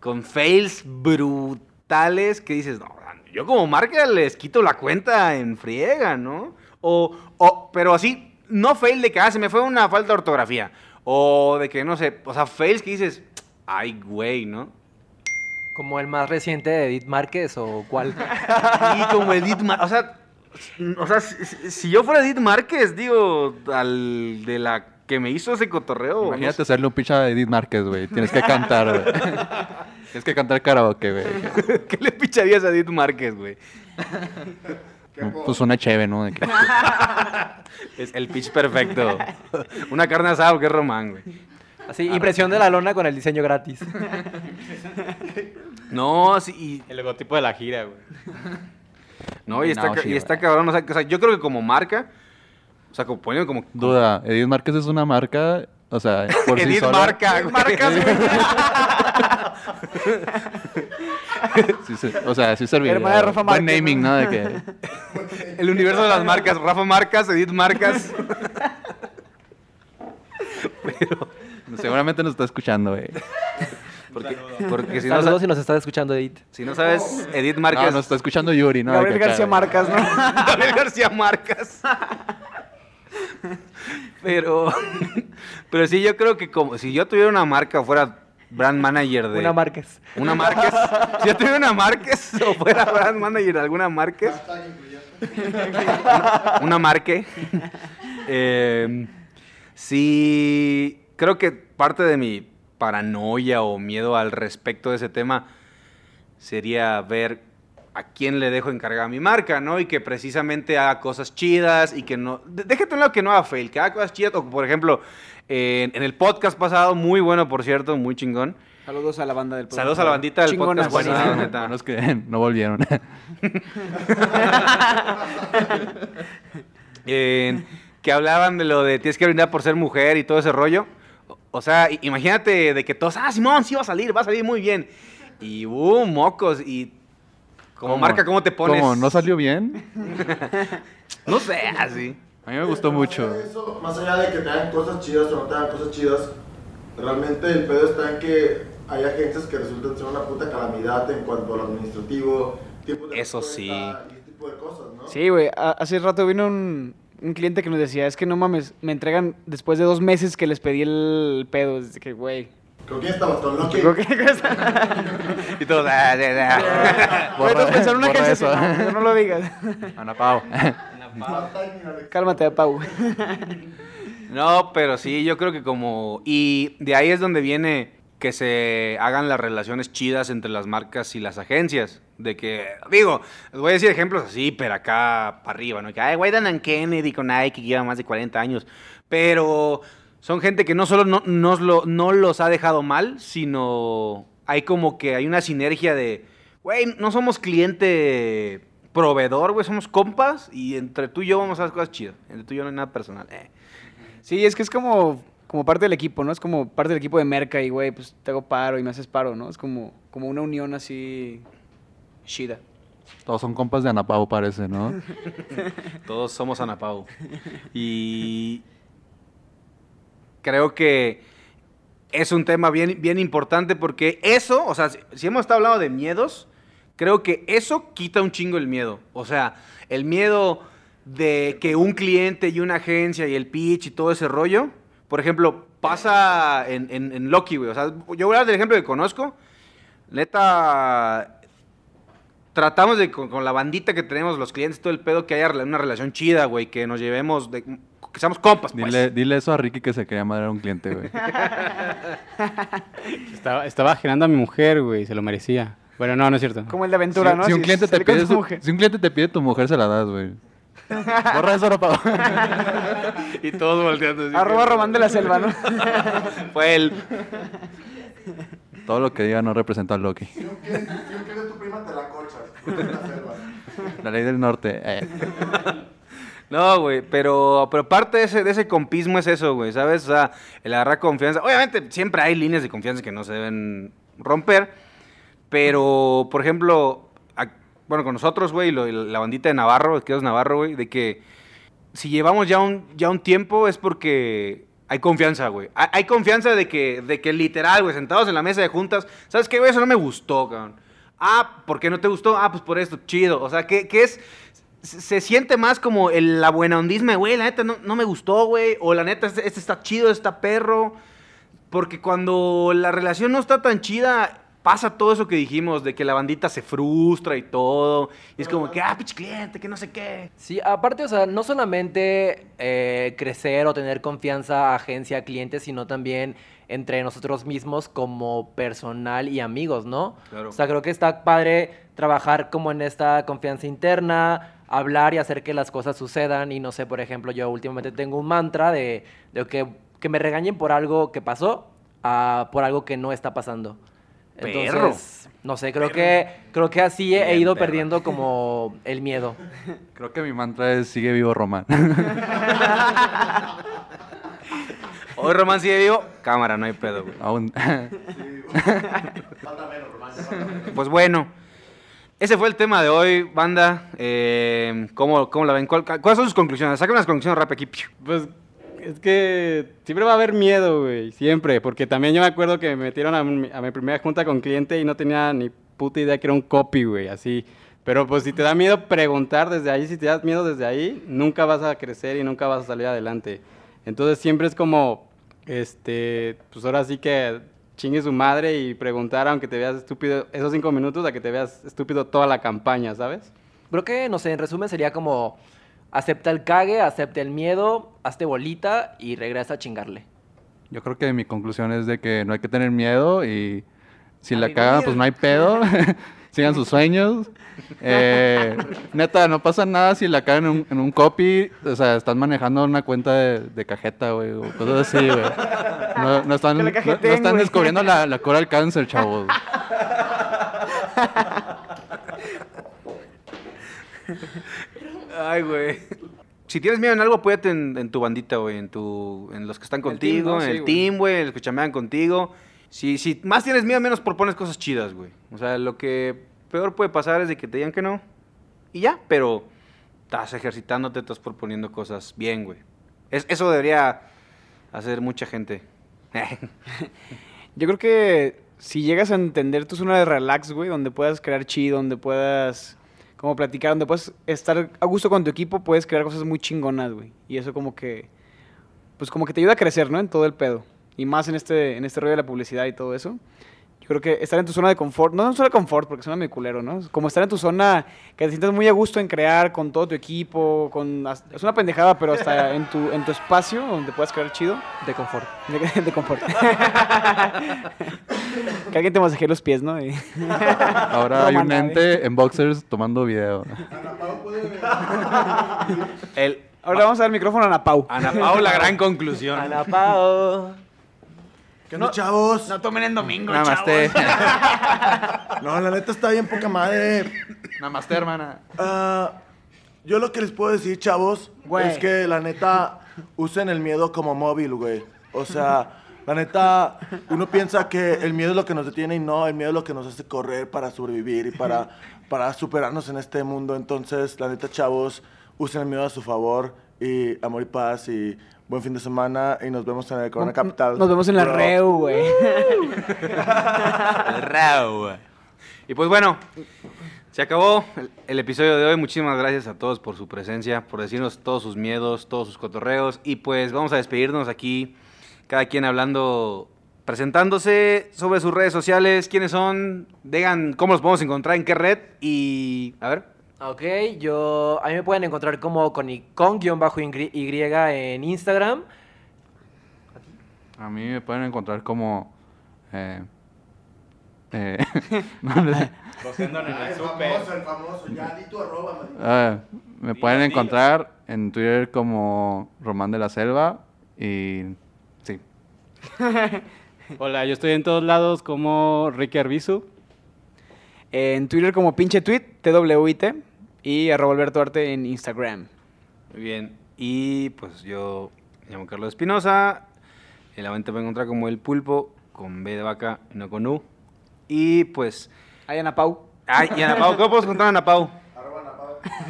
con fails brutales que dices, no, yo como marca les quito la cuenta en friega, ¿no? O, o pero así, no fail de que, ah, se me fue una falta de ortografía. O de que, no sé, o sea, fails que dices, ay, güey, ¿no? Como el más reciente de Edith Márquez o cuál. Y como Edith Márquez, o sea, o sea si, si- si yo fuera Edith Márquez, digo, al de la que me hizo ese cotorreo. Imagínate no hacerle un pitch a Edith Márquez, güey. Tienes que cantar, güey. Tienes que cantar karaoke, güey. ¿Qué le picharías a Edith Márquez, güey? Pues una cheve, ¿no? De que- Es el pitch perfecto. Una carne asada, que es Román, güey. Así, impresión de la lona con el diseño gratis. No, sí, y, El logotipo de la gira, güey. no, y está, No, sí, y está cabrón. O o sea, yo creo que como marca, o sea, como poniendo como. Duda, Edith Márquez es una marca, o sea, por sí Edith sola. Marca, güey. Sí, sí, o sea, sí serviría. Hermana de Rafa Buen Márquez, naming, ¿no? ¿no? De que... El universo de las marcas. Rafa Marcas, Edith Marcas. Seguramente nos está escuchando, güey. Porque, porque si, no, Saludos sa- si nos está escuchando Edith. si no sabes, Edith No, Márquez. nos está escuchando Yuri, ¿no? Gabriel García. Marcas, ¿no? Gabriel García Marcas. Pero, pero sí, yo creo que como si yo tuviera una marca fuera brand manager de... Una Márquez. Una Márquez. si yo tuviera una Márquez o fuera brand manager de alguna Márquez. una, una Marque. Eh, sí, creo que parte de mi paranoia o miedo al respecto de ese tema sería ver a quién le dejo encargada mi marca, ¿no? Y que precisamente haga cosas chidas y que no... Déjate un lado que no haga fail, que haga cosas chidas. O, por ejemplo, en, en el podcast pasado, muy bueno, por cierto, muy chingón. Saludos a la banda del Saludos a la bandita del Chingona, podcast pasado, buenísimo. neta. Bueno, es que no volvieron. Eh, que hablaban de lo de tienes que brindar por ser mujer y todo ese rollo. O- O sea, imagínate de que todos, ah, Simón, sí va a salir, va a salir muy bien. Y, uh, mocos. Y como marca, ¿cómo te pones? ¿Cómo? ¿No salió bien? No sé, así. A mí me gustó mucho. Eso, más allá de que te hagan cosas chidas o no te hagan cosas chidas, realmente el pedo está en que hay agencias que resultan ser una puta calamidad en cuanto a lo administrativo, tiempo de Eso sí. y ese tipo de cosas, ¿no? Sí, güey. Hace rato vino un, un cliente que nos decía, es que no mames, me entregan después de dos meses que les pedí el pedo. Es de que, güey. ¿Con quién estabas? ¿Con Loki? Creo que... Y todos, ah, ah, no, pensar en una eso. no, no lo digas. Ana Pau. Cálmate, Pau. No, pero sí, yo creo que como... Y de ahí es donde viene que se hagan las relaciones chidas entre las marcas y las agencias. De que, digo, les voy a decir ejemplos así, pero acá para arriba, ¿no? Que, ay, güey, Dan Kennedy con Nike, que lleva más de 40 años. Pero son gente que no solo no, nos lo- no los ha dejado mal, sino hay como que hay una sinergia de, güey, no somos cliente proveedor, güey, somos compas y entre tú y yo vamos a hacer cosas chidas. Entre tú y yo no hay nada personal. Eh. Sí, es que es como, como parte del equipo, ¿no? Es como parte del equipo de Merca y, güey, pues te hago paro y me haces paro, ¿no? Es como, como una unión así chida. Todos son compas de Ana Pau, parece, ¿no? Todos somos Anapau. Y creo que es un tema bien, bien importante porque eso, o sea, si, hemos estado hablando de miedos, creo que eso quita un chingo el miedo. O sea, el miedo de que un cliente y una agencia y el pitch y todo ese rollo, por ejemplo, pasa en, en, en Loki, güey. O sea, yo voy a hablar del ejemplo que conozco. Neta, tratamos de con, con la bandita que tenemos, los clientes, todo el pedo, que haya una relación chida, güey, que nos llevemos, de, que seamos compas, pues. Dile, dile eso a Ricky que se quería madrear a un cliente, güey. Estaba, estaba girando a mi mujer, güey, se lo merecía. Bueno, no, no es cierto. Como el de aventura, si, ¿no? si un cliente te pide su si un cliente te pide tu mujer, se la das, güey. Borra eso, Ana Pau. y todos volteando. así Arroba que- Román de la Selva, ¿no? Fue él. Todo lo que diga no representa a Loki. Si un cliente si un cliente es tu prima, te la selva. La ley del norte. eh. No, güey, pero, pero parte de ese, de ese compismo es eso, güey, ¿sabes? O sea, el agarrar confianza. Obviamente, siempre hay líneas de confianza que no se deben romper, pero, por ejemplo, bueno, con nosotros, güey, la bandita de Navarro, que es Navarro, güey, de que si llevamos ya un, ya un tiempo es porque hay confianza, güey. Hay, confianza de que, de que literal, güey, sentados en la mesa de juntas, ¿sabes qué, güey? Eso no me gustó, cabrón. Ah, ¿por qué no te gustó? Ah, pues por esto, chido. O sea, que, que es... Se siente más como el, la buena ondisma, de, güey, la neta no, no me gustó, güey. O la neta, este, este está chido, este está perro. Porque cuando la relación no está tan chida, pasa todo eso que dijimos, de que la bandita se frustra y todo. Y es como que, ah, pinche cliente, que no sé qué. Sí, aparte, o sea, no solamente eh, crecer o tener confianza agencia, cliente, sino también entre nosotros mismos como personal y amigos, ¿no? Claro. O sea, creo que está padre trabajar como en esta confianza interna, hablar y hacer que las cosas sucedan. Y no sé, por ejemplo, yo últimamente tengo un mantra de, de que, que me regañen por algo que pasó a por algo que no está pasando. Entonces, Perro. no sé, creo que, creo que así he, he ido perro. perdiendo como el miedo. Creo que mi mantra es sigue vivo Román. Hoy Román sigue vivo, cámara, no hay pedo, güey. Aún. Pues bueno, ese fue el tema de hoy, banda. Eh, ¿cómo, ¿Cómo la ven? ¿Cuál- ¿Cuáles son sus conclusiones? Saquen unas conclusiones rápidas aquí. Pues es que siempre va a haber miedo, güey, siempre, porque también yo me acuerdo que me metieron a, mi- a mi primera junta con cliente y no tenía ni puta idea que era un copy, güey, así. Pero pues si te da miedo preguntar desde ahí, si te das miedo desde ahí, nunca vas a crecer y nunca vas a salir adelante. Entonces siempre es como, este, pues ahora sí que chingue su madre y preguntar, aunque te veas estúpido esos cinco minutos, a que te veas estúpido toda la campaña, ¿sabes? Creo que, no sé, en resumen sería como acepta el cague, acepta el miedo, hazte bolita y regresa a chingarle. Yo creo que mi conclusión es de que no hay que tener miedo y si A la cagan, pues no hay pedo. Sigan sus sueños. Eh, neta, no pasa nada si la cagan en un, en un copy. O sea, están manejando una cuenta de, de cajeta, güey, o cosas así, güey. No, no están, Que la no- no cajeteen, están güey. descubriendo la, la cura al cáncer, chavos. Ay, güey. Si tienes miedo en algo, apóyate en, en tu bandita, güey, en tu, en los que están contigo, en Sí, el güey. team, güey, en los que chamean contigo. Si, si más tienes miedo, menos propones cosas chidas, güey. O sea, lo que peor puede pasar es de que te digan que no. Y ya, pero estás ejercitándote, estás proponiendo cosas bien, güey. Es- eso debería hacer mucha gente. Yo creo que si llegas a entender tu zona de relax, güey, donde puedas crear chido, donde puedas como platicar, donde puedes estar a gusto con tu equipo, puedes crear cosas muy chingonas, güey. Y eso como que, pues como que te ayuda a crecer, ¿no? En todo el pedo. Y más en este, en este rollo de la publicidad y todo eso. Yo creo que estar en tu zona de confort, no en zona de confort, porque suena medio culero, ¿no? Como estar en tu zona que te sientas muy a gusto en crear con todo tu equipo, con... Es una pendejada, pero hasta en tu, en tu espacio donde puedas crear chido. De confort. De, de confort. que alguien te masajee los pies, ¿no? Y- Ahora hay un ente en boxers tomando video. El, Ahora vamos a dar el micrófono a Ana Pau. Ana Pau, la gran conclusión. Ana Pao. ¿Qué onda, chavos? No tomen en domingo, Namaste. No, la neta está bien poca madre. Namaste, hermana. Ah, yo lo que les puedo decir, chavos, Güey. es que la neta usen el miedo como móvil, güey. O sea, la neta, uno piensa que el miedo es lo que nos detiene y no, el miedo es lo que nos hace correr para sobrevivir y para, para superarnos en este mundo. Entonces, la neta, chavos, usen el miedo a su favor y amor y paz y buen fin de semana y nos vemos en el Corona Capital. Nos vemos en la Bro. Reu, güey. Rau. Y pues bueno, se acabó el, el episodio de hoy. Muchísimas gracias a todos por su presencia, por decirnos todos sus miedos, todos sus cotorreos. Y pues vamos a despedirnos aquí, cada quien hablando, presentándose sobre sus redes sociales, quiénes son, digan cómo los podemos encontrar, en qué red. Y a ver, Ok, yo. A mí me pueden encontrar como con, y- con guion bajo y en Instagram. A mí me pueden encontrar como. Eh, eh, no el famoso, el famoso. Ya, di tu arroba, man. ah, me pueden encontrar en Twitter como Román de la Selva. Y. Sí. Hola, yo estoy en todos lados como Ricky Arbizu. En Twitter como pinche tweet, TWIT. Y arroba Alberto Arte en Instagram. muy bien. Y pues yo me llamo Carlos Espinosa. En la venta me encontrar como el pulpo, con B de vaca y no con U. Y pues. Ahí Ana Pau. Ay, y Ana Pau, ¿cómo podemos encontrar a Ana Pau?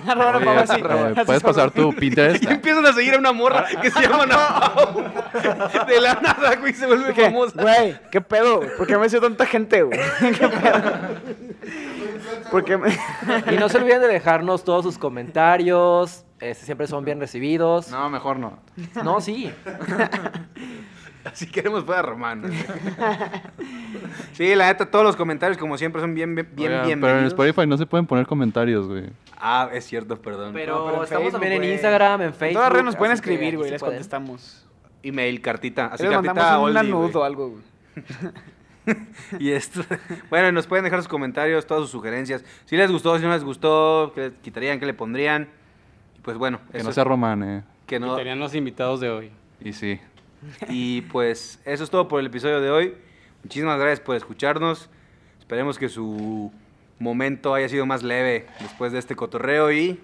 Arroba Ana Pau así. Así ¿Puedes pasar tu Pinterest? Y empiezan a seguir a una morra que se llama Ana Pau. De la nada, güey, se vuelve famosa. Güey, ¿qué pedo? ¿Por qué me hizo tanta gente, güey? ¿Qué pedo? ¿Por qué me... Y no se olviden de dejarnos todos sus comentarios. este, siempre son bien recibidos. No, mejor no. No, sí. Si queremos fuera Román. ¿no? Sí, la neta, todos los comentarios, como siempre, son bien, bien, bien Oigan, pero en Spotify no se pueden poner comentarios, güey. Ah, es cierto, perdón. Pero, No, pero en estamos Facebook, también en. Instagram, en Facebook. todas las redes nos pueden escribir, güey, les pueden. contestamos. Email, cartita. Así les cartita mandamos un oldie, o algo, güey. Y esto. Bueno, nos pueden dejar sus comentarios, todas sus sugerencias. Si les gustó, si no les gustó, qué le quitarían, qué le pondrían. Y pues bueno, Que eso no es- sea Román, eh. que no. Serían los invitados de hoy. Y sí. Y pues eso es todo por el episodio de hoy. Muchísimas gracias por escucharnos. Esperemos que su momento haya sido más leve después de este cotorreo y.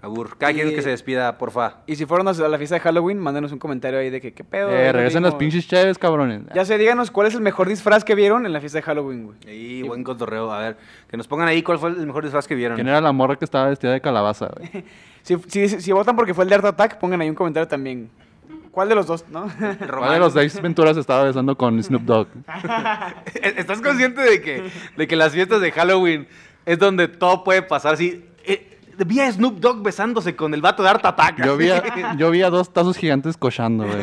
Abur. Cada quien que se despida, porfa. Y si fueron a la fiesta de Halloween, mándenos un comentario ahí de que qué pedo. Eh, regresen las pinches chaves, cabrones. Ya sé, díganos cuál es el mejor disfraz que vieron en la fiesta de Halloween, güey. Y buen cotorreo. A ver, que nos pongan ahí cuál fue el mejor disfraz que vieron. ¿Quién era la morra que estaba vestida de calabaza, güey? Si, si, si votan porque fue el de Art Attack, pongan ahí un comentario también. ¿Cuál de los dos, no? ¿Cuál de los seis Venturas estaba besando con Snoop Dogg? ¿Estás consciente de que, de que las fiestas de Halloween es donde todo puede pasar así? Eh, vi a Snoop Dogg besándose con el vato de Art Attack. Yo vi a, yo vi a dos tazos gigantes cochando, güey.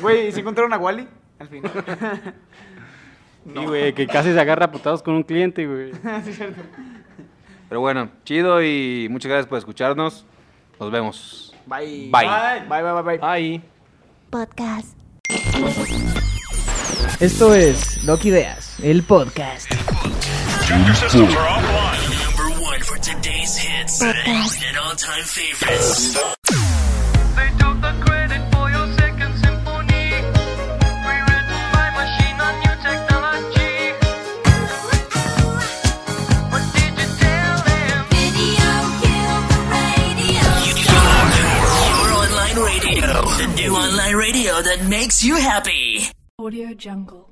Güey, ¿y si encontraron a Wally? Al final. Sí, güey, que casi se agarra a putados con un cliente, güey. sí, es cierto. Pero bueno, chido y muchas gracias por escucharnos. Nos vemos. Bye. Bye. Bye, bye, bye, bye. Ay. Podcast. Esto es Loki Ideas, el podcast. One for and all-time favorites. They took the credit for your second symphony, rewritten by machine on new technology. What did you tell them? Your online radio, the new online radio that makes you happy. Audio Jungle.